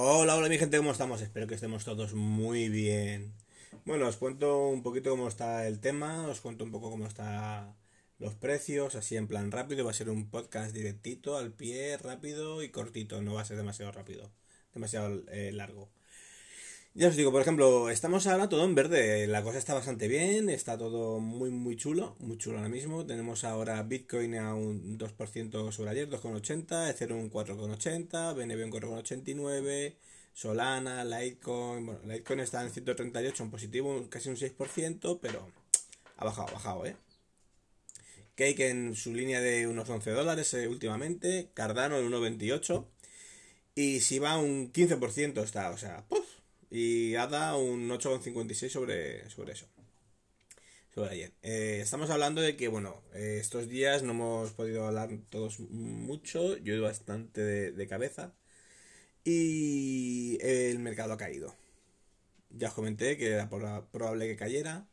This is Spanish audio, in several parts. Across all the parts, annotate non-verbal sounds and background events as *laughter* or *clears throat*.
Hola, hola mi gente, ¿cómo estamos? Espero que estemos todos muy bien. Bueno, os cuento un poquito cómo está el tema, os cuento un poco cómo están los precios, así en plan rápido. Va a ser un podcast directito, al pie, rápido y cortito, no va a ser demasiado rápido, demasiado eh, largo. Ya os digo, por ejemplo, estamos ahora todo en verde, la cosa está bastante bien, está todo muy muy chulo, muy chulo ahora mismo. Tenemos ahora Bitcoin a un 2% sobre ayer, 2,80, Ethereum un 4,80, BNB un 4,89, Solana, Litecoin, bueno, Litecoin está en 138 en positivo, casi un 6%, pero ha bajado, ha bajado, ¿eh? Cake en su línea de unos 11 dólares eh, últimamente, Cardano en 1,28 y si va un 15% está, o sea, ¡puf! Y ADA un 8,56 sobre, sobre eso. Sobre ayer. Eh, estamos hablando de que, bueno, eh, estos días no hemos podido hablar todos mucho. Yo he bastante de, cabeza. Y el mercado ha caído. Ya os comenté que era probable que cayera.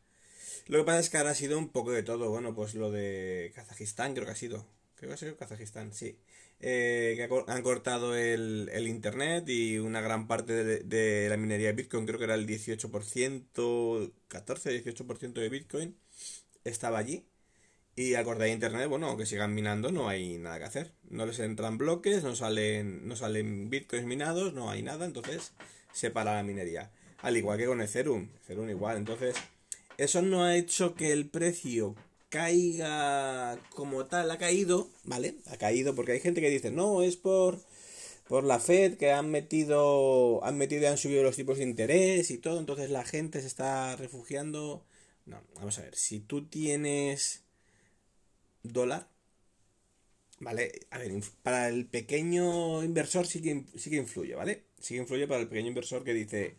Lo que pasa es que ahora ha sido un poco de todo. Bueno, pues lo de Kazajistán creo que ha sido. Creo que ha sido Kazajistán, sí. Eh, que han cortado el, internet y una gran parte de, la minería de Bitcoin, creo que era el 18%, 14-18% de Bitcoin, estaba allí. Y al cortar internet, bueno, aunque sigan minando, no hay nada que hacer. No les entran bloques, no salen, no salen bitcoins minados, no hay nada, entonces se para la minería. Al igual que con Ethereum, Ethereum igual. Entonces, eso no ha hecho que el precio caiga como tal, ha caído, ¿vale? Ha caído porque hay gente que dice, no, es por, por la Fed que han metido, han metido y han subido los tipos de interés y todo, entonces la gente se está refugiando. No, vamos a ver, si tú tienes dólar, ¿vale? A ver, para el pequeño inversor sí que, sí que influye, ¿vale? Sí que influye para el pequeño inversor que dice,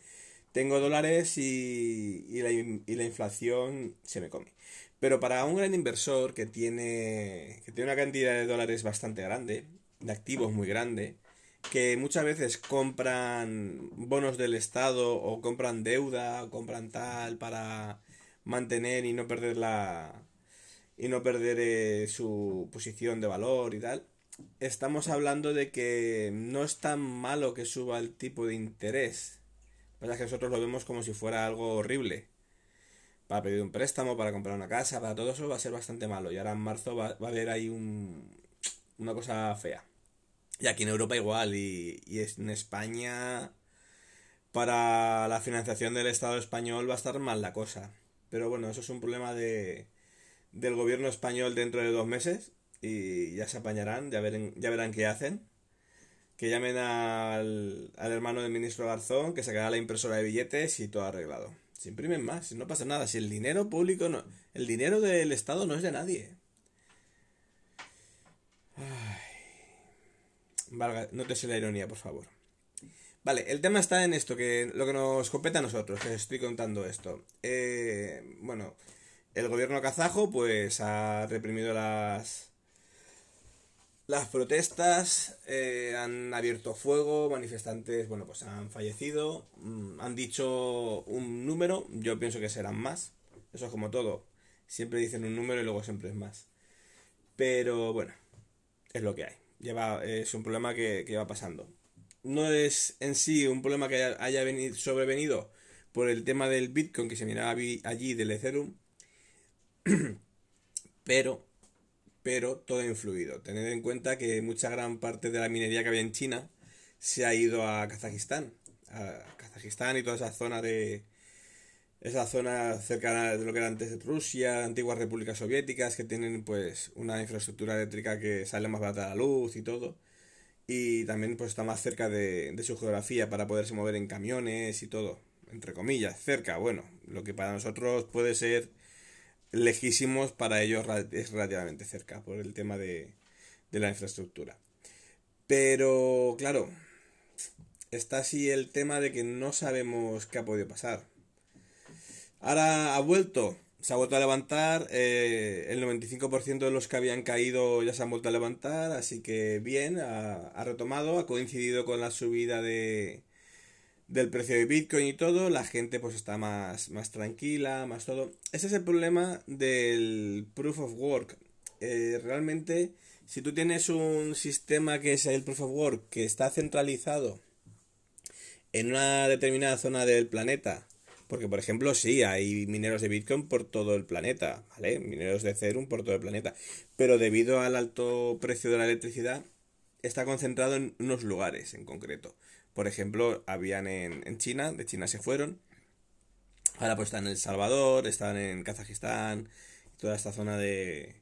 tengo dólares y, y, la, y la inflación se me come. Pero para un gran inversor que tiene, que tiene una cantidad de dólares bastante grande, de activos muy grande, que muchas veces compran bonos del Estado o compran deuda o compran tal para mantener y no perder la y no perder eh, su posición de valor y tal. Estamos hablando de que no es tan malo que suba el tipo de interés. Pasa que nosotros lo vemos como si fuera algo horrible para pedir un préstamo, para comprar una casa, para todo eso va a ser bastante malo. Y ahora en marzo va, a haber ahí un, una cosa fea. Y aquí en Europa igual. Y, y en España, para la financiación del Estado español va a estar mal la cosa. Pero bueno, eso es un problema de, del gobierno español dentro de dos meses. Y ya se apañarán, ya, ya verán qué hacen. Que llamen al, al hermano del ministro Garzón, que sacará la impresora de billetes y todo arreglado. Se imprimen más, no pasa nada. Si el dinero público no. El dinero del Estado no es de nadie. Ay. Valga, no te sé la ironía, por favor. Vale, el tema está en esto, que lo que nos compete a nosotros, que os estoy contando esto. Eh, bueno, el gobierno kazajo pues ha reprimido las, las protestas eh, han abierto fuego, manifestantes, bueno, pues han fallecido, mm, han dicho un número, yo pienso que serán más, eso es como todo, siempre dicen un número y luego siempre es más. Pero bueno, es lo que hay, lleva, es un problema que, que va pasando. No es en sí un problema que haya, venido, sobrevenido por el tema del Bitcoin que se miraba allí del Ethereum, *clears throat* pero pero todo ha influido. Tened en cuenta que mucha gran parte de la minería que había en China se ha ido a Kazajistán. A Kazajistán y toda esa zona de. Esa zona cercana de lo que era antes Rusia, antiguas repúblicas soviéticas, que tienen pues una infraestructura eléctrica que sale más barata la luz y todo. Y también pues está más cerca de su geografía para poderse mover en camiones y todo. Entre comillas, cerca, bueno, lo que para nosotros puede ser lejísimos, para ellos es relativamente cerca por el tema de, la infraestructura. Pero, claro, está así el tema de que no sabemos qué ha podido pasar. Ahora ha vuelto, se ha vuelto a levantar, eh, el 95% de los que habían caído ya se han vuelto a levantar, así que bien, ha, retomado, ha coincidido con la subida de, del precio de Bitcoin y todo, la gente pues está más, más tranquila, más todo. Ese es el problema del proof of work. Eh, realmente, si tú tienes un sistema que es el proof of work, que está centralizado en una determinada zona del planeta, porque, por ejemplo, sí, hay mineros de Bitcoin por todo el planeta, ¿vale? Mineros de Ethereum por todo el planeta. Pero debido al alto precio de la electricidad, está concentrado en unos lugares en concreto. Por ejemplo, habían en, en China, de China se fueron. Ahora pues están en El Salvador, están en Kazajistán, toda esta zona de,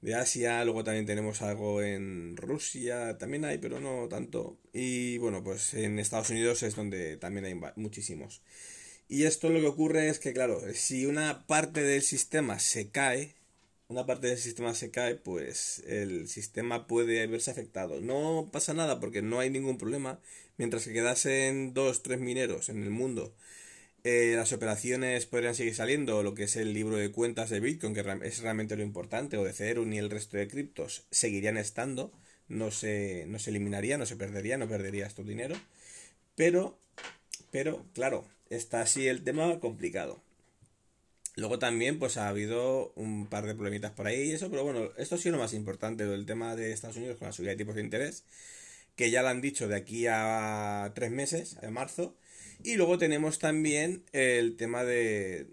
de Asia, luego también tenemos algo en Rusia, también hay, pero no tanto. Y bueno, pues en Estados Unidos es donde también hay muchísimos. Y esto lo que ocurre es que, claro, si una parte del sistema se cae, una parte del sistema se cae, pues el sistema puede verse afectado. No pasa nada porque no hay ningún problema. Mientras que quedasen dos, tres mineros en el mundo, eh, las operaciones podrían seguir saliendo. Lo que es el libro de cuentas de Bitcoin, que es realmente lo importante, o de Ethereum y el resto de criptos, seguirían estando. No se, no se eliminaría, no se perdería, no perderías tu dinero. Pero, pero, claro, está así el tema complicado. Luego también pues ha habido un par de problemitas por ahí y eso, pero bueno, esto ha sido lo más importante, del tema de Estados Unidos con la subida de tipos de interés, que ya lo han dicho de aquí a tres meses, a marzo, y luego tenemos también el tema de,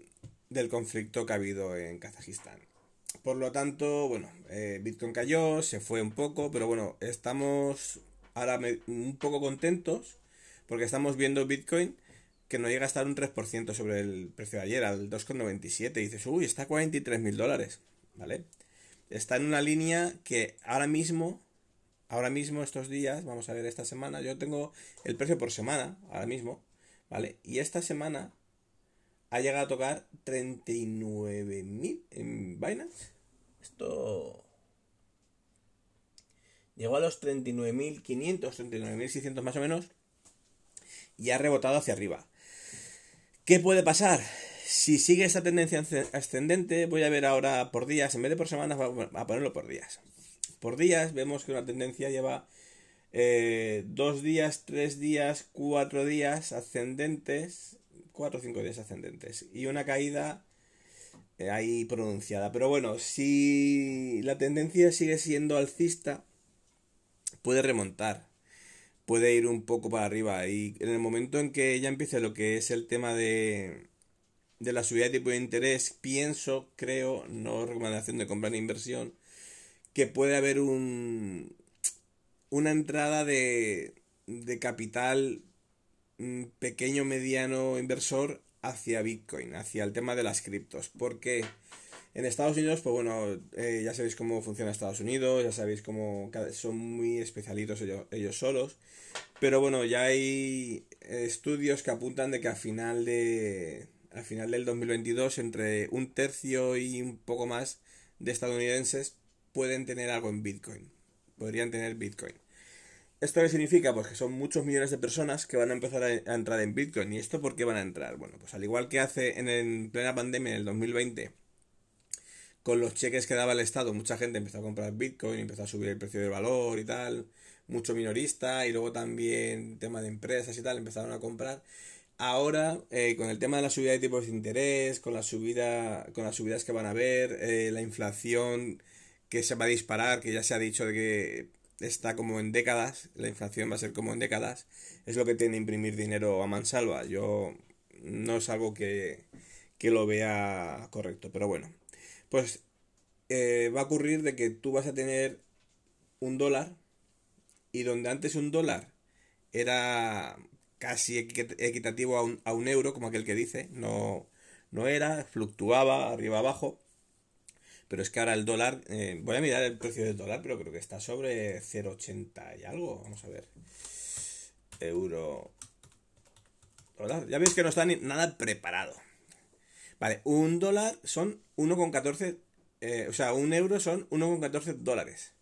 del conflicto que ha habido en Kazajistán. Por lo tanto, bueno, eh, Bitcoin cayó, se fue un poco, pero bueno, estamos ahora un poco contentos porque estamos viendo Bitcoin que no llega a estar un 3% sobre el precio de ayer, al 2,97. Y dices, uy, está a 43 mil dólares, ¿vale? Está en una línea que ahora mismo, ahora mismo estos días, vamos a ver esta semana, yo tengo el precio por semana, ahora mismo, ¿vale? Y esta semana ha llegado a tocar 39.000 en Binance. Esto... Llegó a los 39.500, 39.600 más o menos. Y ha rebotado hacia arriba. ¿Qué puede pasar? Si sigue esta tendencia ascendente, voy a ver ahora por días, en vez de por semanas, a ponerlo por días. Por días vemos que una tendencia lleva eh, dos días, tres días, cuatro días ascendentes, cuatro o cinco días ascendentes y una caída eh, ahí pronunciada. Pero bueno, si la tendencia sigue siendo alcista, puede remontar puede ir un poco para arriba. Y en el momento en que ya empiece lo que es el tema de, de la subida de tipo de interés, pienso, creo, no recomendación de comprar en inversión, que puede haber un, una entrada de, de capital mm, pequeño, mediano inversor hacia Bitcoin, hacia el tema de las criptos. Porque en Estados Unidos, pues bueno, eh, ya sabéis cómo funciona Estados Unidos, ya sabéis cómo son muy especialitos ellos, ellos solos. Pero bueno, ya hay estudios que apuntan de que a final de al final del 2022 entre un tercio y un poco más de estadounidenses pueden tener algo en Bitcoin. Podrían tener Bitcoin. ¿Esto qué significa? Pues que son muchos millones de personas que van a empezar a, entrar en Bitcoin. ¿Y esto por qué van a entrar? Bueno, pues al igual que hace en, en plena pandemia en el 2020, con los cheques que daba el Estado, mucha gente empezó a comprar Bitcoin, empezó a subir el precio del valor y tal mucho minorista y luego también tema de empresas y tal empezaron a comprar. Ahora, eh, con el tema de la subida de tipos de interés, con la subida, con las subidas que van a haber, eh, la inflación que se va a disparar, que ya se ha dicho de que está como en décadas, la inflación va a ser como en décadas, es lo que tiene imprimir dinero a mansalva. Yo no es algo que, que lo vea correcto, pero bueno, pues eh, va a ocurrir de que tú vas a tener un dólar y donde antes un dólar era casi equitativo a un, a un euro, como aquel que dice, no, no era, fluctuaba arriba abajo. Pero es que ahora el dólar, eh, voy a mirar el precio del dólar, pero creo que está sobre 0,80 y algo. Vamos a ver. Euro. Dólar. Ya veis que no está ni nada preparado. Vale, un dólar son 1,14. Eh, o sea, un euro son 1,14 dólares.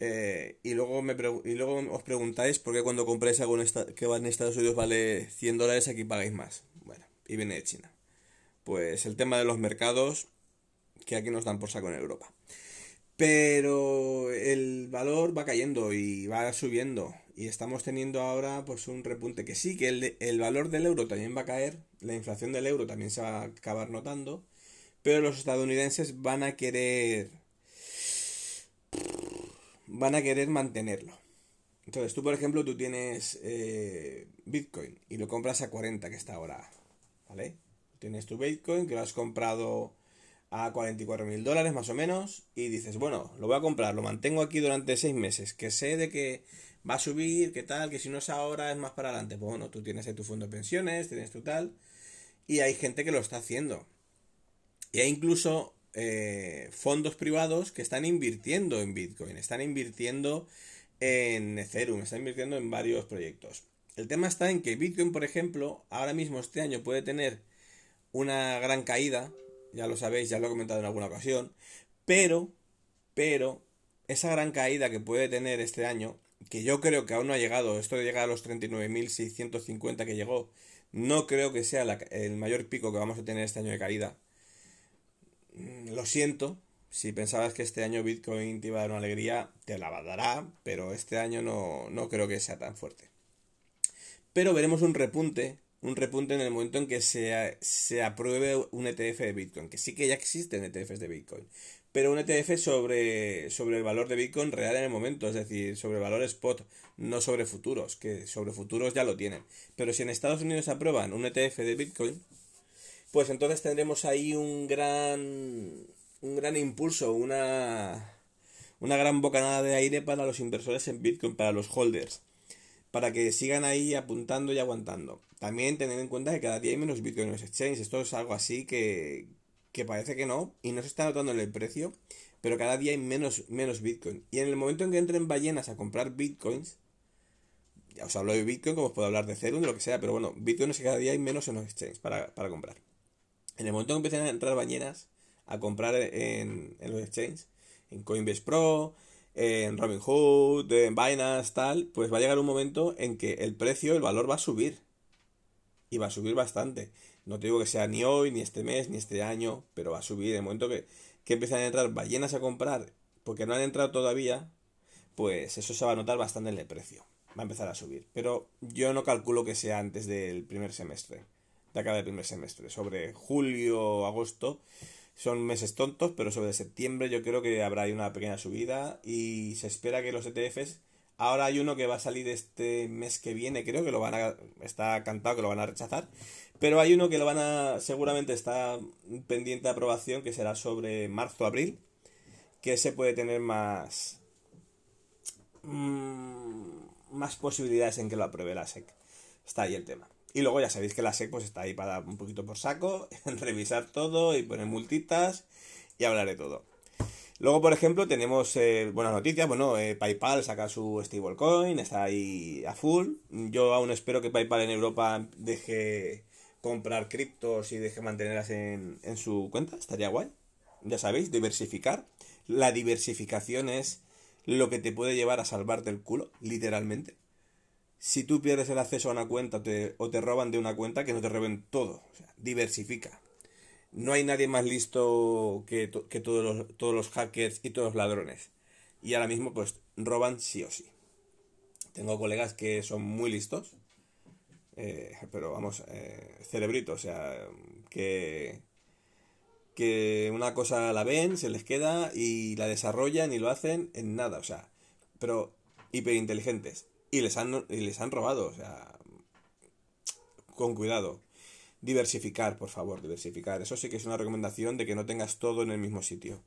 Eh, y, luego me y luego os preguntáis por qué cuando compráis algo que va en Estados Unidos vale 100 dólares, aquí pagáis más. Bueno, y viene de China. Pues el tema de los mercados que aquí nos dan por saco en Europa. Pero el valor va cayendo y va subiendo. Y estamos teniendo ahora pues un repunte que sí, que el, valor del euro también va a caer, la inflación del euro también se va a acabar notando, pero los estadounidenses van a querer van a querer mantenerlo. Entonces, tú, por ejemplo, tú tienes eh, Bitcoin y lo compras a 40, que está ahora, ¿vale? Tienes tu Bitcoin que lo has comprado a 44 mil dólares más o menos y dices, bueno, lo voy a comprar, lo mantengo aquí durante 6 meses, que sé de que va a subir, que tal, que si no es ahora es más para adelante. Pues bueno, tú tienes ahí tu fondo de pensiones, tienes tu tal, y hay gente que lo está haciendo. Y hay incluso eh, fondos privados que están invirtiendo en Bitcoin, están invirtiendo en Ethereum, están invirtiendo en varios proyectos. El tema está en que Bitcoin, por ejemplo, ahora mismo este año puede tener una gran caída, ya lo sabéis, ya lo he comentado en alguna ocasión, pero, pero, esa gran caída que puede tener este año, que yo creo que aún no ha llegado, esto de llegar a los 39.650 que llegó, no creo que sea el mayor pico que vamos a tener este año de caída, Mm, lo siento, si pensabas que este año Bitcoin te iba a dar una alegría, te la dará, pero este año no, no creo que sea tan fuerte. Pero veremos un repunte, un repunte en el momento en que se, se apruebe un ETF de Bitcoin, que sí que ya existen ETFs de Bitcoin, pero un ETF sobre, sobre el valor de Bitcoin real en el momento, es decir, sobre el valor spot, no sobre futuros, que sobre futuros ya lo tienen. Pero si en Estados Unidos aprueban un ETF de Bitcoin, pues entonces tendremos ahí un gran, un gran impulso, una, una gran bocanada de aire para los inversores en Bitcoin, para los holders, para que sigan ahí apuntando y aguantando. También tener en cuenta que cada día hay menos Bitcoin en los exchanges, esto es algo así que, que parece que no, y no se está notando en el precio, pero cada día hay menos, menos Bitcoin. Y en el momento en que entren ballenas a comprar Bitcoins, ya os hablo de Bitcoin, como os puedo hablar de Ethereum, de lo que sea, pero bueno, Bitcoin es que cada día hay menos en los exchanges para, para comprar. En el momento que empiecen a entrar bañeras a comprar en, los exchanges, en Coinbase Pro, en Robinhood, en Binance, tal, pues va a llegar un momento en que el precio, el valor va a subir. Y va a subir bastante. No te digo que sea ni hoy, ni este mes, ni este año, pero va a subir. En el momento que, que empiezan a entrar ballenas a comprar, porque no han entrado todavía, pues eso se va a notar bastante en el precio. Va a empezar a subir. Pero yo no calculo que sea antes del primer semestre de acá del primer semestre. Sobre julio, agosto son meses tontos, pero sobre septiembre yo creo que habrá una pequeña subida y se espera que los ETFs Ahora hay uno que va a salir este mes que viene, creo que lo van a. Está cantado que lo van a rechazar. Pero hay uno que lo van a. Seguramente está pendiente de aprobación, que será sobre marzo-abril. Que se puede tener más. Mmm, más posibilidades en que lo apruebe la SEC. Está ahí el tema. Y luego ya sabéis que la SEC pues está ahí para un poquito por saco, *laughs* revisar todo y poner multitas y hablar de todo. Luego, por ejemplo, tenemos eh, buenas noticias. Bueno, eh, PayPal saca su stablecoin, está ahí a full. Yo aún espero que PayPal en Europa deje comprar criptos y deje mantenerlas en, en su cuenta. Estaría guay. Ya sabéis, diversificar. La diversificación es lo que te puede llevar a salvarte el culo, literalmente si tú pierdes el acceso a una cuenta o te roban de una cuenta, que no te roben todo. Diversifica. No hay nadie más listo que, que todos, los, todos los hackers y todos los ladrones. Y ahora mismo, pues, roban sí o sí. Tengo colegas que son muy listos. Eh, pero vamos, eh, cerebrito, o sea, que, que una cosa la ven, se les queda y la desarrollan y lo hacen en nada, o sea, pero hiperinteligentes y les han, y les han robado. O sea, con cuidado. Diversificar, por favor, diversificar. Eso sí que es una recomendación de que no tengas todo en el mismo sitio.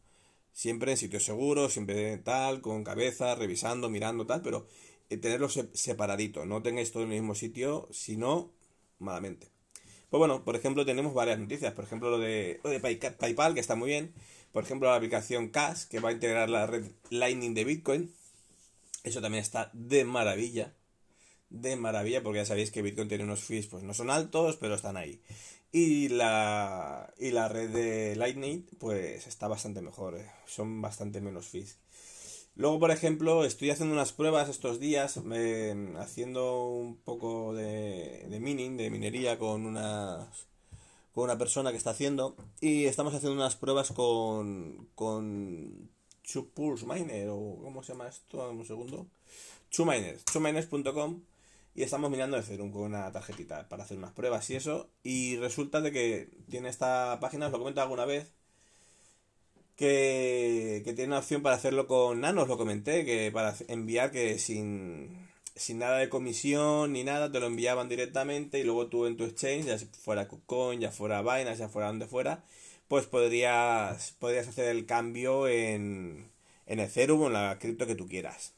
Siempre en sitios seguros, siempre tal, con cabeza, revisando, mirando, tal, pero eh, tenerlo separadito. No tengáis todo en el mismo sitio, sino malamente. Pues bueno, por ejemplo, tenemos varias noticias. Por ejemplo, lo de, lo de PayPal, que está muy bien. Por ejemplo, la aplicación Cash, que va a integrar la red Lightning de Bitcoin. Eso también está de maravilla. De maravilla, porque ya sabéis que Bitcoin tiene unos fees, pues no son altos, pero están ahí. Y la, y la red de Lightning, pues está bastante mejor, eh. son bastante menos fees. Luego, por ejemplo, estoy haciendo unas pruebas estos días, eh, haciendo un poco de, de mining, de minería con una, con una persona que está haciendo. Y estamos haciendo unas pruebas con, con Pulse Miner, o ¿cómo se llama esto? Un segundo. Chuminers, chuminers.com. Y estamos mirando de Ethereum con una tarjetita para hacer unas pruebas y eso. Y resulta de que tiene esta página, os lo comento alguna vez, que, tiene una opción para hacerlo con Nano, os lo comenté, que para enviar que sin, sin nada de comisión ni nada, te lo enviaban directamente y luego tú en tu exchange, ya fuera KuCoin, ya fuera Binance, ya fuera donde fuera, pues podrías, podrías hacer el cambio en, en Ethereum o en la cripto que tú quieras.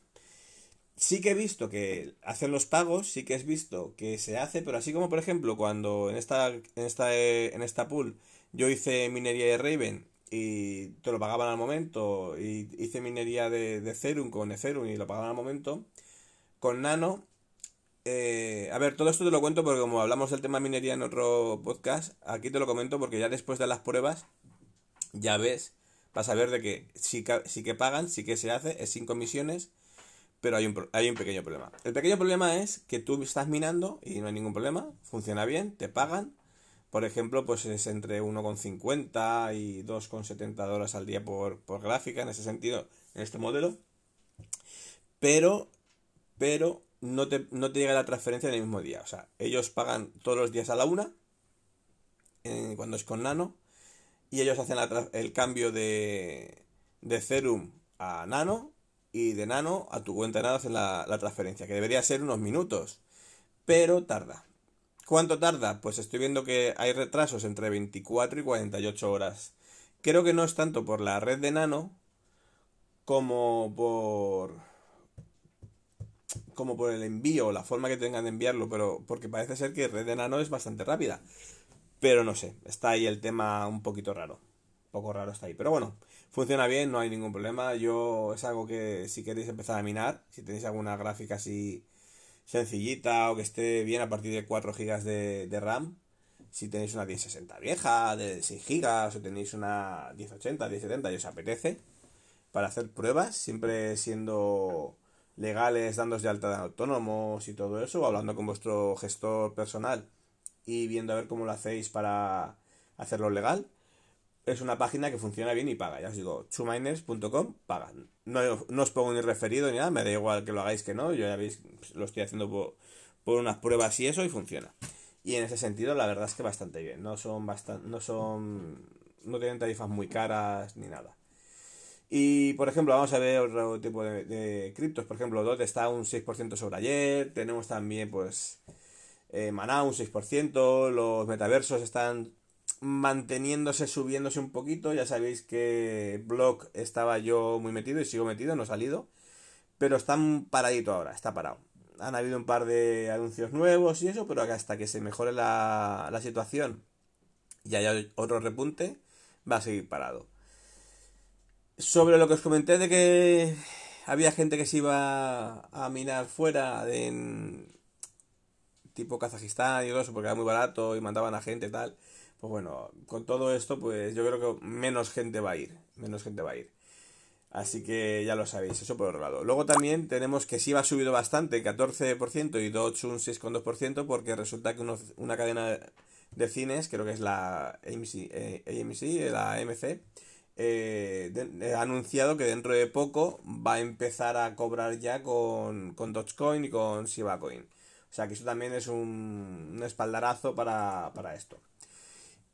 Sí que he visto que hacen los pagos, sí que he visto que se hace, pero así como por ejemplo cuando en esta, en esta, en esta pool yo hice minería de Raven y te lo pagaban al momento. Y hice minería de, de Ethereum con Ethereum y lo pagaban al momento. Con Nano, eh, a ver, todo esto te lo cuento porque como hablamos del tema minería en otro podcast, aquí te lo comento porque ya después de las pruebas, ya ves, vas a ver de que sí, que pagan, sí que se hace, es sin comisiones, pero hay un, hay un pequeño problema. El pequeño problema es que tú estás minando y no hay ningún problema, funciona bien, te pagan, por ejemplo, pues es entre 1,50 y 2,70 dólares al día por, gráfica, en ese sentido, en este modelo. Pero, pero no te, no te llega la transferencia en el mismo día. O sea, ellos pagan todos los días a la una, cuando es con Nano, y ellos hacen el cambio de, de Serum a Nano, y de Nano a tu cuenta de Nano hacen la, la transferencia, que debería ser unos minutos, pero tarda. ¿Cuánto tarda? Pues estoy viendo que hay retrasos entre 24 y 48 horas. Creo que no es tanto por la red de Nano como por como por el envío la forma que tengan de enviarlo, pero porque parece ser que red de Nano es bastante rápida. Pero no sé, está ahí el tema un poquito raro. Un poco raro está ahí. Pero bueno, funciona bien, no hay ningún problema. Yo es algo que si queréis empezar a minar, si tenéis alguna gráfica así sencillita o que esté bien a partir de 4 GB de, RAM. Si tenéis una 1060 vieja de 6 GB o tenéis una 1080, 1070 y os apetece para hacer pruebas, siempre siendo legales, dándos de alta de autónomos y todo eso, o hablando con vuestro gestor personal y viendo a ver cómo lo hacéis para hacerlo legal es una página que funciona bien y paga. Ya os digo, chuminers.com paga. No, no, os pongo ni referido ni nada, me da igual que lo hagáis que no. Yo ya veis, lo estoy haciendo por, por, unas pruebas y eso y funciona. Y en ese sentido, la verdad es que bastante bien. No son bastante, no son, no tienen tarifas muy caras ni nada. Y por ejemplo, vamos a ver otro tipo de, criptos. Por ejemplo, DOT está un 6% sobre ayer. Tenemos también, pues, eh, Maná un 6%. Los metaversos están manteniéndose, subiéndose un poquito. Ya sabéis que Block estaba yo muy metido y sigo metido, no ha salido. Pero está paradito ahora, está parado. Han habido un par de anuncios nuevos y eso, pero hasta que se mejore la, la situación y haya otro repunte, va a seguir parado. Sobre lo que os comenté de que había gente que se iba a minar fuera de tipo Kazajistán y todo eso porque era muy barato y mandaban a gente y tal pues bueno, con todo esto, pues yo creo que menos gente va a ir, menos gente va a ir. Así que ya lo sabéis, eso por otro lado. Luego también tenemos que sí va subido bastante, 14% y Dodge un 6,2%, porque resulta que una cadena de cines, creo que es la AMC, eh, la AMC, eh, ha anunciado que dentro de poco va a empezar a cobrar ya con, con Dogecoin y con Shiba Coin. O sea que eso también es un, un espaldarazo para, para esto.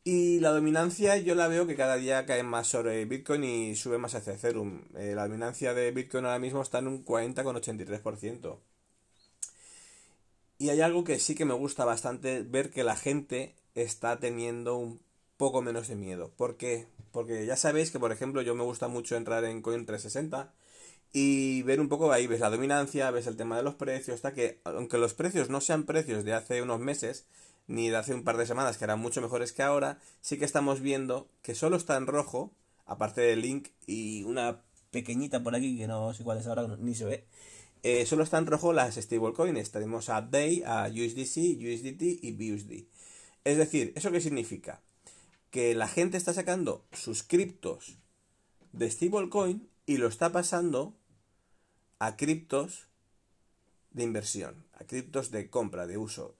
Y la dominancia yo la veo que cada día cae más sobre Bitcoin y sube más hacia Ethereum. Eh, la dominancia de Bitcoin ahora mismo está en un 40,83%. Y hay algo que sí que me gusta bastante ver que la gente está teniendo un poco menos de miedo. ¿Por qué? Porque ya sabéis que, por ejemplo, yo me gusta mucho entrar en Coin360 y ver un poco ahí, ves la dominancia, ves el tema de los precios, hasta que aunque los precios no sean precios de hace unos meses, ni de hace un par de semanas, que eran mucho mejores que ahora, sí que estamos viendo que solo está en rojo, aparte del link y una pequeñita por aquí que no sé cuál es ahora, ni se ve. Eh, solo está en rojo las stablecoins. Tenemos a DAY, a USDC, USDT y BUSD. Es decir, ¿eso qué significa? Que la gente está sacando sus criptos de stablecoin y lo está pasando a criptos de inversión, a criptos de compra, de uso,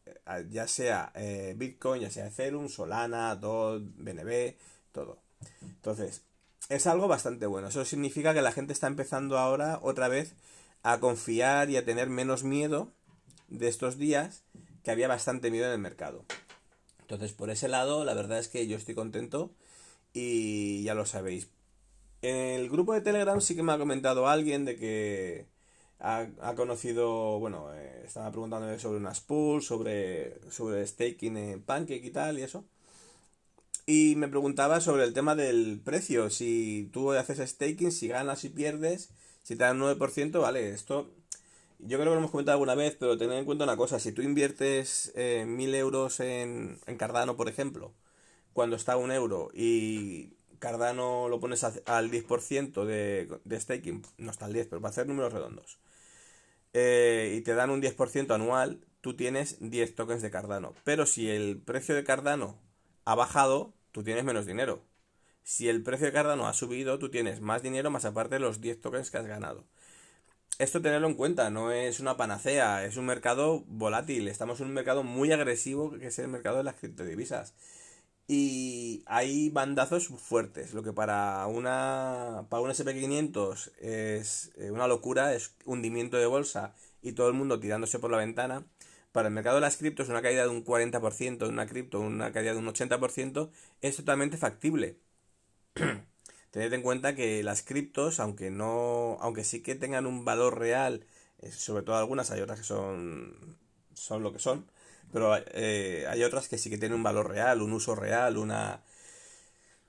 ya sea eh, Bitcoin, ya sea Ethereum, Solana, DOT, BNB, todo. Entonces, es algo bastante bueno. Eso significa que la gente está empezando ahora otra vez a confiar y a tener menos miedo de estos días que había bastante miedo en el mercado. Entonces, por ese lado, la verdad es que yo estoy contento y ya lo sabéis. En el grupo de Telegram sí que me ha comentado alguien de que ha, conocido, bueno, eh, estaba preguntando sobre unas pools, sobre, sobre staking en Pancake y tal y eso. Y me preguntaba sobre el tema del precio, si tú haces staking, si ganas y pierdes, si te dan 9%, vale, esto yo creo que lo hemos comentado alguna vez, pero tened en cuenta una cosa, si tú inviertes eh, 1000 euros en, en Cardano, por ejemplo, cuando está a un euro y Cardano lo pones al 10% de, de staking, no está al 10, pero para hacer números redondos, eh, y te dan un 10% anual, tú tienes 10 tokens de Cardano. Pero si el precio de Cardano ha bajado, tú tienes menos dinero. Si el precio de Cardano ha subido, tú tienes más dinero más aparte de los 10 tokens que has ganado. Esto tenerlo en cuenta, no es una panacea, es un mercado volátil, estamos en un mercado muy agresivo que es el mercado de las criptodivisas. Y hay bandazos fuertes, lo que para una para un SP500 es eh, una locura, es hundimiento de bolsa y todo el mundo tirándose por la ventana. Para el mercado de las criptos, una caída de un 40% de una cripto, una caída de un 80%, es totalmente factible. *clears throat* Tened en cuenta que las criptos, aunque no, aunque sí que tengan un valor real, eh, sobre todo algunas, hay otras que son, son lo que son, pero eh, hay otras que sí que tienen un valor real, un uso real, una,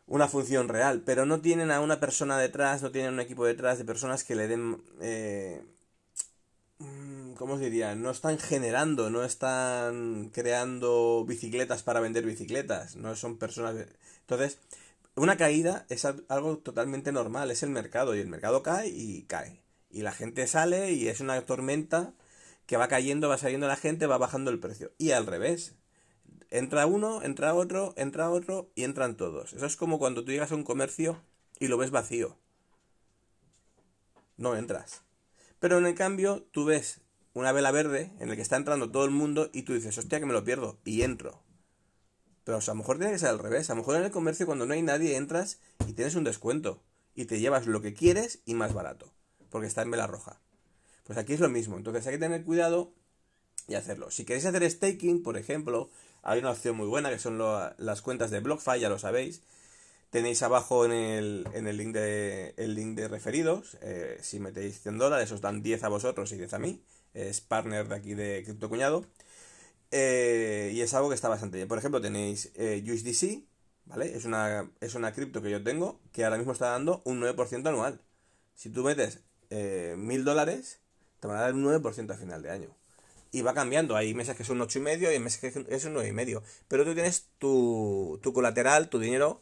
una función real, pero no tienen a una persona detrás, no tienen un equipo detrás de personas que le den... Eh, mm, ¿Cómo os diría? No están generando, no están creando bicicletas para vender bicicletas, no son personas... Entonces, una caída es algo totalmente normal, es el mercado, y el mercado cae y cae. Y la gente sale y es una tormenta que va cayendo, va saliendo la gente, va bajando el precio. Y al revés. Entra uno, entra otro, entra otro y entran todos. Eso es como cuando tú llegas a un comercio y lo ves vacío. No entras. Pero en el cambio, tú ves una vela verde en la que está entrando todo el mundo y tú dices, hostia, que me lo pierdo. Y entro. Pero a lo mejor tiene que ser al revés. A lo mejor en el comercio cuando no hay nadie entras y tienes un descuento. Y te llevas lo que quieres y más barato. Porque está en vela roja. Pues aquí es lo mismo. Entonces hay que tener cuidado y hacerlo. Si queréis hacer staking, por ejemplo, hay una opción muy buena que son las cuentas de BlockFi, ya lo sabéis. Tenéis abajo en el, en el, link, de, el link de referidos. Eh, si metéis 100 dólares, os dan 10 a vosotros y 10 a mí. Es partner de aquí de Crypto Cuñado. Eh, y es algo que está bastante bien. Por ejemplo, tenéis eh, USDC, ¿vale? Es una, es una cripto que yo tengo que ahora mismo está dando un 9% anual. Si tú metes mil dólares, te van a dar un 9% a final de año. Y va cambiando, hay meses que son 8,5 y meses que es un 9,5. Pero tú tienes tu, tu, colateral, tu dinero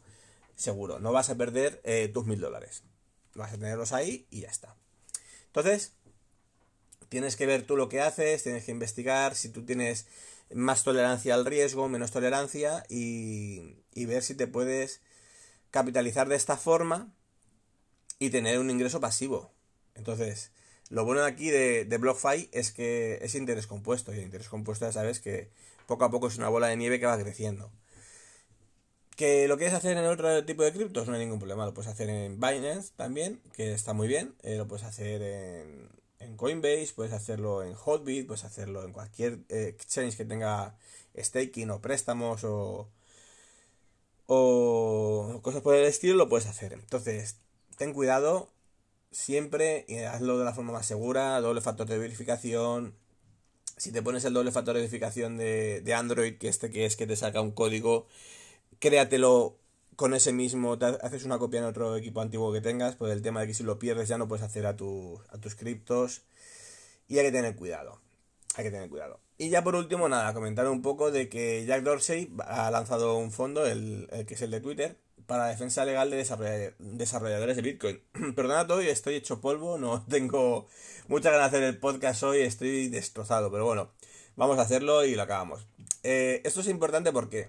seguro. No vas a perder eh, tus mil dólares. Vas a tenerlos ahí y ya está. Entonces, tienes que ver tú lo que haces, tienes que investigar si tú tienes más tolerancia al riesgo, menos tolerancia y, y ver si te puedes capitalizar de esta forma y tener un ingreso pasivo. Entonces, lo bueno aquí de, de BlockFi es que es interés compuesto y el interés compuesto ya sabes que poco a poco es una bola de nieve que va creciendo. ¿Que lo quieres hacer en otro tipo de criptos? No hay ningún problema. Lo puedes hacer en Binance también, que está muy bien. Eh, lo puedes hacer en, en, Coinbase, puedes hacerlo en Hotbit, puedes hacerlo en cualquier eh, exchange que tenga staking o préstamos o, o cosas por el estilo, lo puedes hacer. Entonces, ten cuidado siempre hazlo de la forma más segura, doble factor de verificación. Si te pones el doble factor de verificación de, de Android, que este que es que te saca un código, créatelo con ese mismo, te haces una copia en otro equipo antiguo que tengas, por el tema de que si lo pierdes ya no puedes hacer a, a tus criptos. Y hay que tener cuidado. Hay que tener cuidado. Y ya por último, nada, comentar un poco de que Jack Dorsey ha lanzado un fondo, el, el que es el de Twitter, para defensa legal de desarrolladores de Bitcoin. *clears throat* Perdonad hoy, estoy hecho polvo, no *laughs* tengo mucha ganas de hacer el podcast hoy, estoy destrozado, pero bueno, vamos a hacerlo y lo acabamos. Eh, esto es importante porque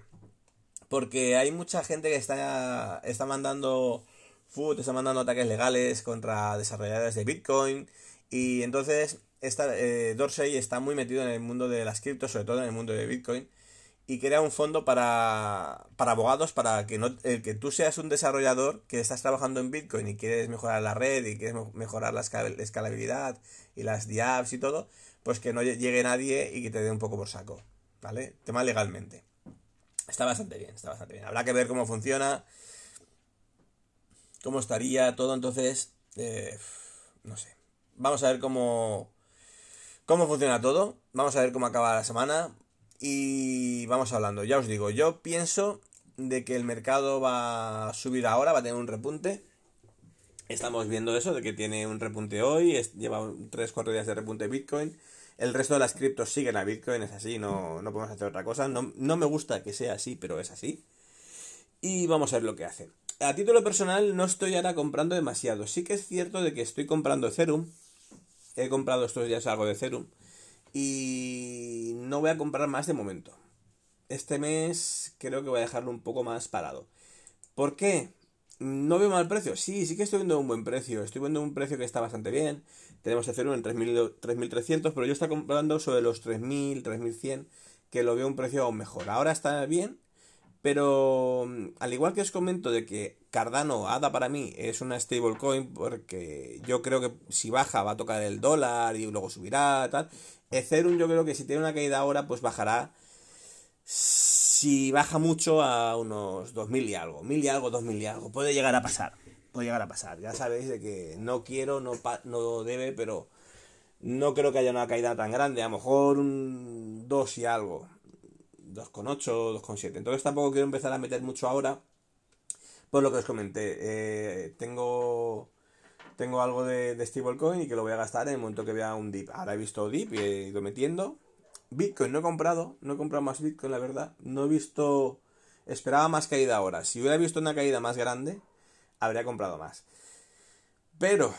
porque hay mucha gente que está, está mandando food, está mandando ataques legales contra desarrolladores de Bitcoin Y entonces, esta, eh, Dorsey está muy metido en el mundo de las criptos, sobre todo en el mundo de Bitcoin, y crea un fondo para, para abogados, para que, no, el que tú seas un desarrollador que estás trabajando en Bitcoin y quieres mejorar la red y quieres mejorar la escalabilidad y las DApps y todo, pues que no llegue nadie y que te dé un poco por saco, ¿vale? Tema legalmente. Está bastante bien, está bastante bien. Habrá que ver cómo funciona, cómo estaría todo, entonces, eh, no sé. Vamos a ver cómo, cómo funciona todo, vamos a ver cómo acaba la semana y vamos hablando. Ya os digo, yo pienso de que el mercado va a subir ahora, va a tener un repunte. Estamos viendo eso, de que tiene un repunte hoy, lleva 3-4 días de repunte Bitcoin. El resto de las criptos siguen a Bitcoin, es así, no, no podemos hacer otra cosa. No, no, me gusta que sea así, pero es así. Y vamos a ver lo que hace. A título personal no estoy ahora comprando demasiado. Sí que es cierto de que estoy comprando Ethereum. He comprado estos días algo de Ethereum. Y no voy a comprar más de momento. Este mes creo que voy a dejarlo un poco más parado. ¿Por qué? ¿No veo mal precio? Sí, sí que estoy viendo un buen precio. Estoy viendo un precio que está bastante bien. Tenemos Ethereum en 3.300, pero yo estoy comprando sobre los 3.000, 3.100, que lo veo un precio aún mejor. Ahora está bien, pero mm, al igual que os comento de que Cardano, ADA para mí, es una stablecoin, porque yo creo que si baja va a tocar el dólar y luego subirá, tal. Ethereum yo creo que si tiene una caída ahora, pues bajará si baja mucho a unos 2000 y algo, 1000 y algo, 2000 y algo, puede llegar a pasar, puede llegar a pasar. Ya sabéis de que no quiero, no, no debe, pero no creo que haya una caída tan grande, a lo mejor un 2 y algo, 2,8, 2,7. Entonces tampoco quiero empezar a meter mucho ahora, por lo que os comenté. Eh, tengo tengo algo de, de stablecoin y que lo voy a gastar en el momento que vea un dip. Ahora he visto dip y he ido metiendo. Bitcoin no he comprado, no he comprado más Bitcoin, la verdad. No he visto. Esperaba más caída ahora. Si hubiera visto una caída más grande, habría comprado más. Pero,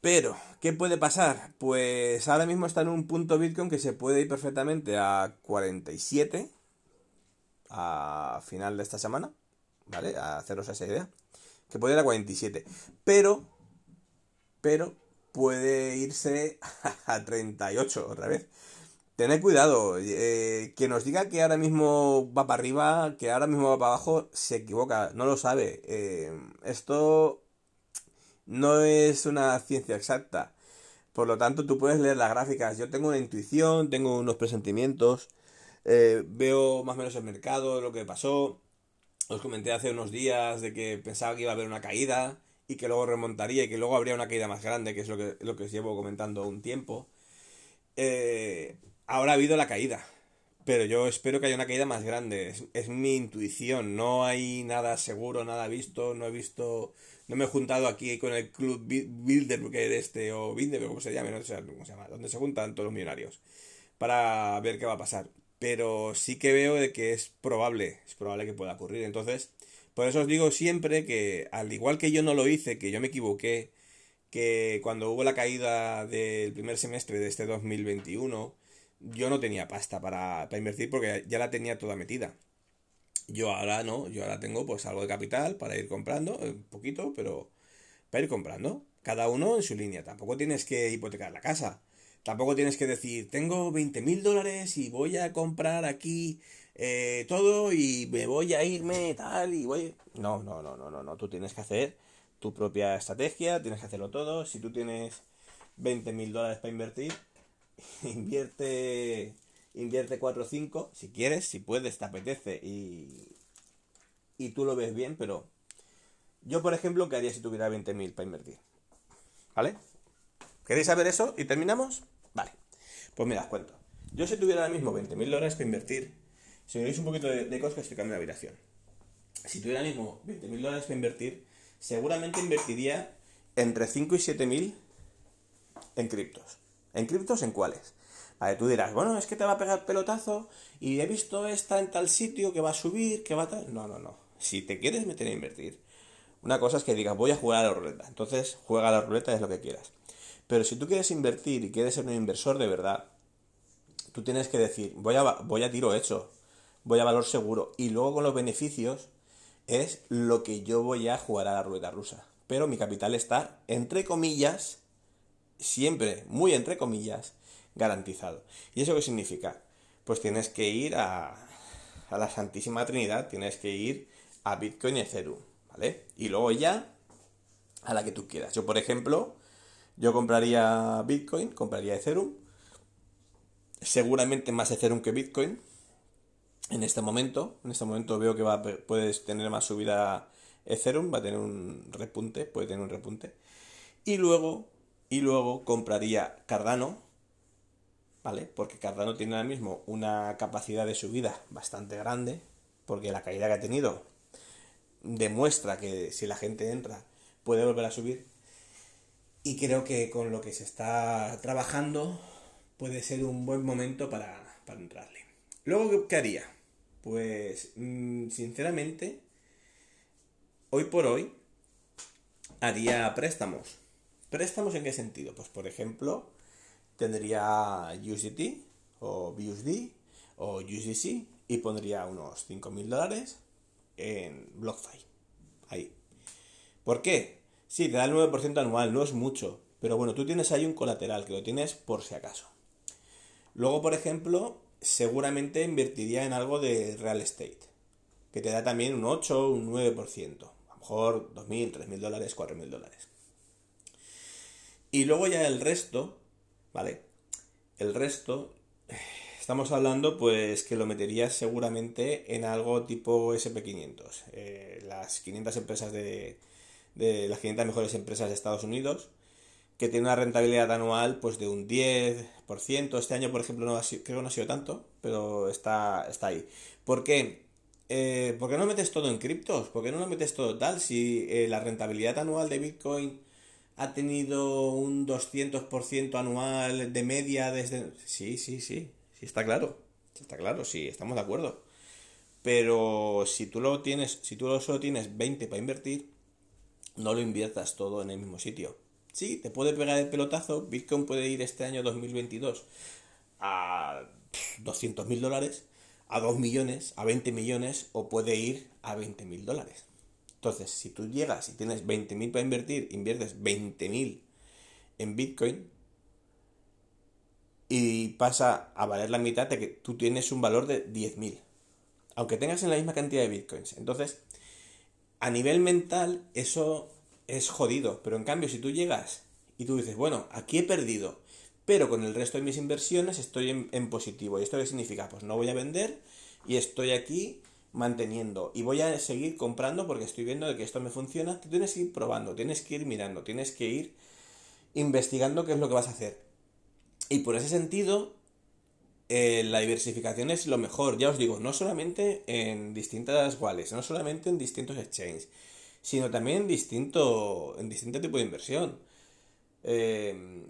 pero, ¿qué puede pasar? Pues ahora mismo está en un punto Bitcoin que se puede ir perfectamente a 47 a final de esta semana, ¿vale? A haceros esa idea. Que puede ir a 47. Pero, pero, puede irse *laughs* a 38 otra vez. Tened cuidado, eh, que nos diga que ahora mismo va para arriba, que ahora mismo va para abajo, se equivoca, no lo sabe. Eh, esto no es una ciencia exacta. Por lo tanto, tú puedes leer las gráficas. Yo tengo una intuición, tengo unos presentimientos, eh, veo más o menos el mercado, lo que pasó. Os comenté hace unos días de que pensaba que iba a haber una caída y que luego remontaría y que luego habría una caída más grande, que es lo que, lo que os llevo comentando un tiempo. Eh, ahora ha habido la caída. Pero yo espero que haya una caída más grande. Es, mi intuición. No hay nada seguro, nada visto. No he visto. No me he juntado aquí con el club Bilderberg este o Bilderberg, como se llame, no sé cómo se llama. Donde se juntan todos los millonarios. Para ver qué va a pasar. Pero sí que veo de que es probable. Es probable que pueda ocurrir. Entonces, por eso os digo siempre que, al igual que yo no lo hice, que yo me equivoqué, que cuando hubo la caída del primer semestre de este 2021 yo no tenía pasta para, invertir porque ya la tenía toda metida. Yo ahora no, yo ahora tengo pues algo de capital para ir comprando, un poquito, pero para ir comprando. Cada uno en su línea. Tampoco tienes que hipotecar la casa. Tampoco tienes que decir, tengo 20 mil dólares y voy a comprar aquí eh, todo y me voy a irme tal y voy... No, no, no, no, no, no. Tú tienes que hacer tu propia estrategia, tienes que hacerlo todo. Si tú tienes 20 mil dólares para invertir, *laughs* invierte invierte 4 o 5 si quieres, si puedes, te apetece y, y tú lo ves bien, pero yo, por ejemplo, ¿qué haría si tuviera 20.000 para invertir? ¿Vale? ¿Queréis saber eso? ¿Y terminamos? Vale. Pues mira, os cuento. Yo si tuviera ahora mismo 20.000 dólares para invertir, si me veis un poquito de, cosas que estoy cambiando de habitación. Si tuviera ahora mismo 20.000 dólares para invertir, seguramente invertiría entre 5 y 7.000 en criptos. ¿En criptos en cuáles? Vale, tú dirás, bueno, es que te va a pegar pelotazo y he visto esta en tal sitio que va a subir, que va a tal. No, no, no. Si te quieres meter a invertir, una cosa es que digas, voy a jugar a la ruleta. Entonces, juega a la ruleta, es lo que quieras. Pero si tú quieres invertir y quieres ser un inversor de verdad, tú tienes que decir, voy a, voy a tiro hecho, voy a valor seguro. Y luego con los beneficios es lo que yo voy a jugar a la ruleta rusa. Pero mi capital está, entre comillas, siempre, muy entre comillas, garantizado. ¿Y eso qué significa? Pues tienes que ir a, a la Santísima Trinidad, tienes que ir a Bitcoin y Ethereum, ¿vale? Y luego ya a la que tú quieras. Yo, por ejemplo, yo compraría Bitcoin, compraría Ethereum, seguramente más Ethereum que Bitcoin en este momento. En este momento veo que va, puedes tener más subida Ethereum, va a tener un repunte, puede tener un repunte. Y luego, y luego compraría Cardano, ¿vale? Porque Cardano tiene ahora mismo una capacidad de subida bastante grande, porque la caída que ha tenido demuestra que si la gente entra puede volver a subir. Y creo que con lo que se está trabajando puede ser un buen momento para, para entrarle. Luego, ¿qué haría? Pues, mm, sinceramente, hoy por hoy haría préstamos. ¿Préstamos en qué sentido? Pues, por ejemplo, tendría USDT o BUSD o USDC y pondría unos 5.000 dólares en BlockFi. Ahí. ¿Por qué? Sí, te da el 9% anual, no es mucho. Pero bueno, tú tienes ahí un colateral que lo tienes por si acaso. Luego, por ejemplo, seguramente invertiría en algo de real estate, que te da también un 8, un 9%. A lo mejor 2.000, 3.000 dólares, 4.000 dólares. Y luego ya el resto, ¿vale? El resto, estamos hablando pues que lo meterías seguramente en algo tipo SP500. Eh, las 500 empresas de, de las 500 mejores empresas de Estados Unidos que tiene una rentabilidad anual pues de un 10%. Este año, por ejemplo, no ha sido, creo que no ha sido tanto, pero está, está ahí. ¿Por qué? Eh, ¿Por qué no metes todo en criptos? ¿Por qué no lo metes todo tal? Si eh, la rentabilidad anual de Bitcoin ha tenido un 200% anual de media desde... Sí, sí, sí, sí está claro. Está claro, sí, estamos de acuerdo. Pero si tú lo tienes, si tú solo tienes 20 para invertir, no lo inviertas todo en el mismo sitio. Sí, te puede pegar el pelotazo. Bitcoin puede ir este año 2022 a 200 mil dólares, a 2 millones, a 20 millones o puede ir a 20 mil dólares. Entonces, si tú llegas y tienes 20 mil para invertir, inviertes 20 mil en Bitcoin y pasa a valer la mitad de que tú tienes un valor de 10 mil. Aunque tengas en la misma cantidad de Bitcoins. Entonces, a nivel mental, eso es jodido. Pero en cambio, si tú llegas y tú dices, bueno, aquí he perdido, pero con el resto de mis inversiones estoy en, positivo. ¿Y esto qué significa? Pues no voy a vender y estoy aquí manteniendo y voy a seguir comprando porque estoy viendo que esto me funciona. Tienes que ir probando, tienes que ir mirando, tienes que ir investigando qué es lo que vas a hacer. Y por ese sentido, eh, la diversificación es lo mejor. Ya os digo, no solamente en distintas wallets, no solamente en distintos exchanges, sino también en distinto, en distinto tipo de inversión. Eh,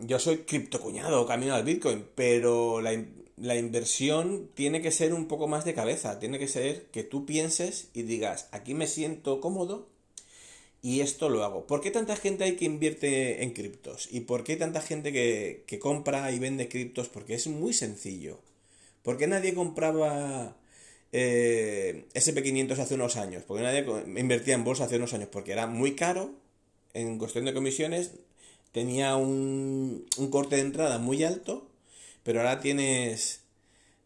yo soy criptocuñado, camino al Bitcoin, pero la, la, inversión tiene que ser un poco más de cabeza, tiene que ser que tú pienses y digas, aquí me siento cómodo y esto lo hago. ¿Por qué tanta gente hay que invierte en criptos? ¿Y por qué tanta gente que, que compra y vende criptos? Porque es muy sencillo. ¿Por qué nadie compraba eh, SP500 hace unos años, porque nadie invertía en bolsa hace unos años, porque era muy caro en cuestión de comisiones, tenía un, un corte de entrada muy alto, pero ahora tienes,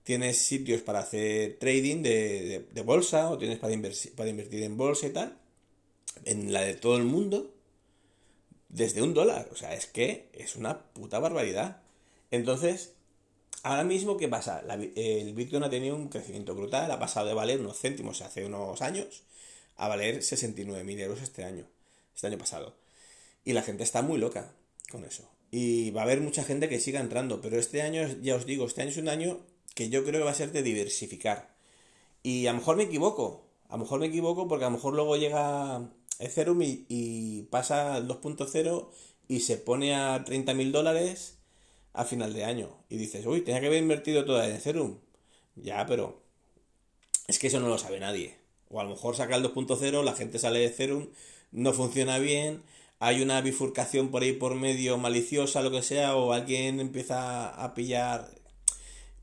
tienes sitios para hacer trading de, de, bolsa o tienes para, para invertir en bolsa y tal, en la de todo el mundo, desde un dólar. O sea, es que es una puta barbaridad. Entonces, Ahora mismo, ¿qué pasa? el Bitcoin ha tenido un crecimiento brutal, ha pasado de valer unos céntimos hace unos años a valer 69.000 euros este año, este año pasado. Y la gente está muy loca con eso. Y va a haber mucha gente que siga entrando, pero este año, ya os digo, este año es un año que yo creo que va a ser de diversificar. Y a lo mejor me equivoco, a lo mejor me equivoco porque a lo mejor luego llega Ethereum y, y pasa al 2.0 y se pone a 30.000 dólares a final de año y dices, uy, tenía que haber invertido toda en Ethereum. Ya, pero es que eso no lo sabe nadie. O a lo mejor saca el 2.0, la gente sale de Ethereum, no funciona bien, hay una bifurcación por ahí por medio maliciosa, lo que sea, o alguien empieza a pillar.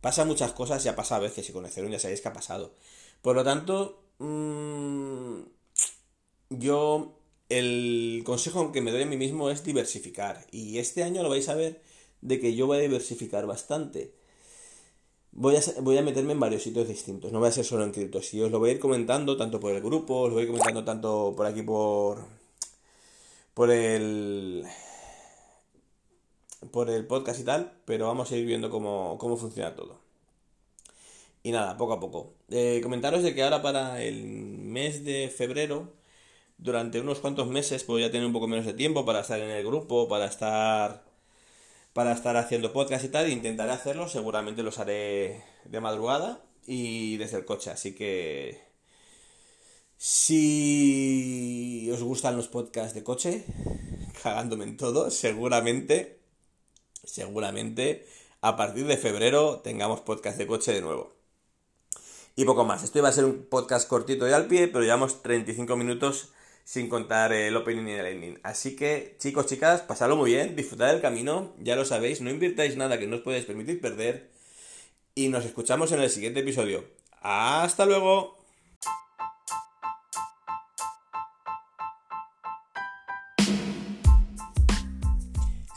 Pasa muchas cosas y ha pasado a veces, y con Ethereum ya sabéis que ha pasado. Por lo tanto, mmm, yo el consejo que me doy a mí mismo es diversificar. Y este año lo vais a ver de que yo voy a diversificar bastante. Voy a, voy a meterme en varios sitios distintos, no voy a ser solo en criptos. Y os lo voy a ir comentando tanto por el grupo, os lo voy a ir comentando tanto por aquí por, por el por el podcast y tal, pero vamos a ir viendo cómo, cómo funciona todo. Y nada, poco a poco. Eh, comentaros de que ahora para el mes de febrero, durante unos cuantos meses, pues ya tener un poco menos de tiempo para estar en el grupo, para estar para estar haciendo podcast y tal. Intentaré hacerlo, seguramente los haré de madrugada y desde el coche. Así que si os gustan los podcasts de coche, *laughs* cagándome en todo, seguramente, seguramente a partir de febrero tengamos podcast de coche de nuevo. Y poco más. Esto iba a ser un podcast cortito y al pie, pero llevamos 35 minutos sin contar el opening y el ending. Así que, chicos, chicas, pasadlo muy bien, disfrutad del camino, ya lo sabéis, no invirtáis nada que no os podéis permitir perder. Y nos escuchamos en el siguiente episodio. ¡Hasta luego!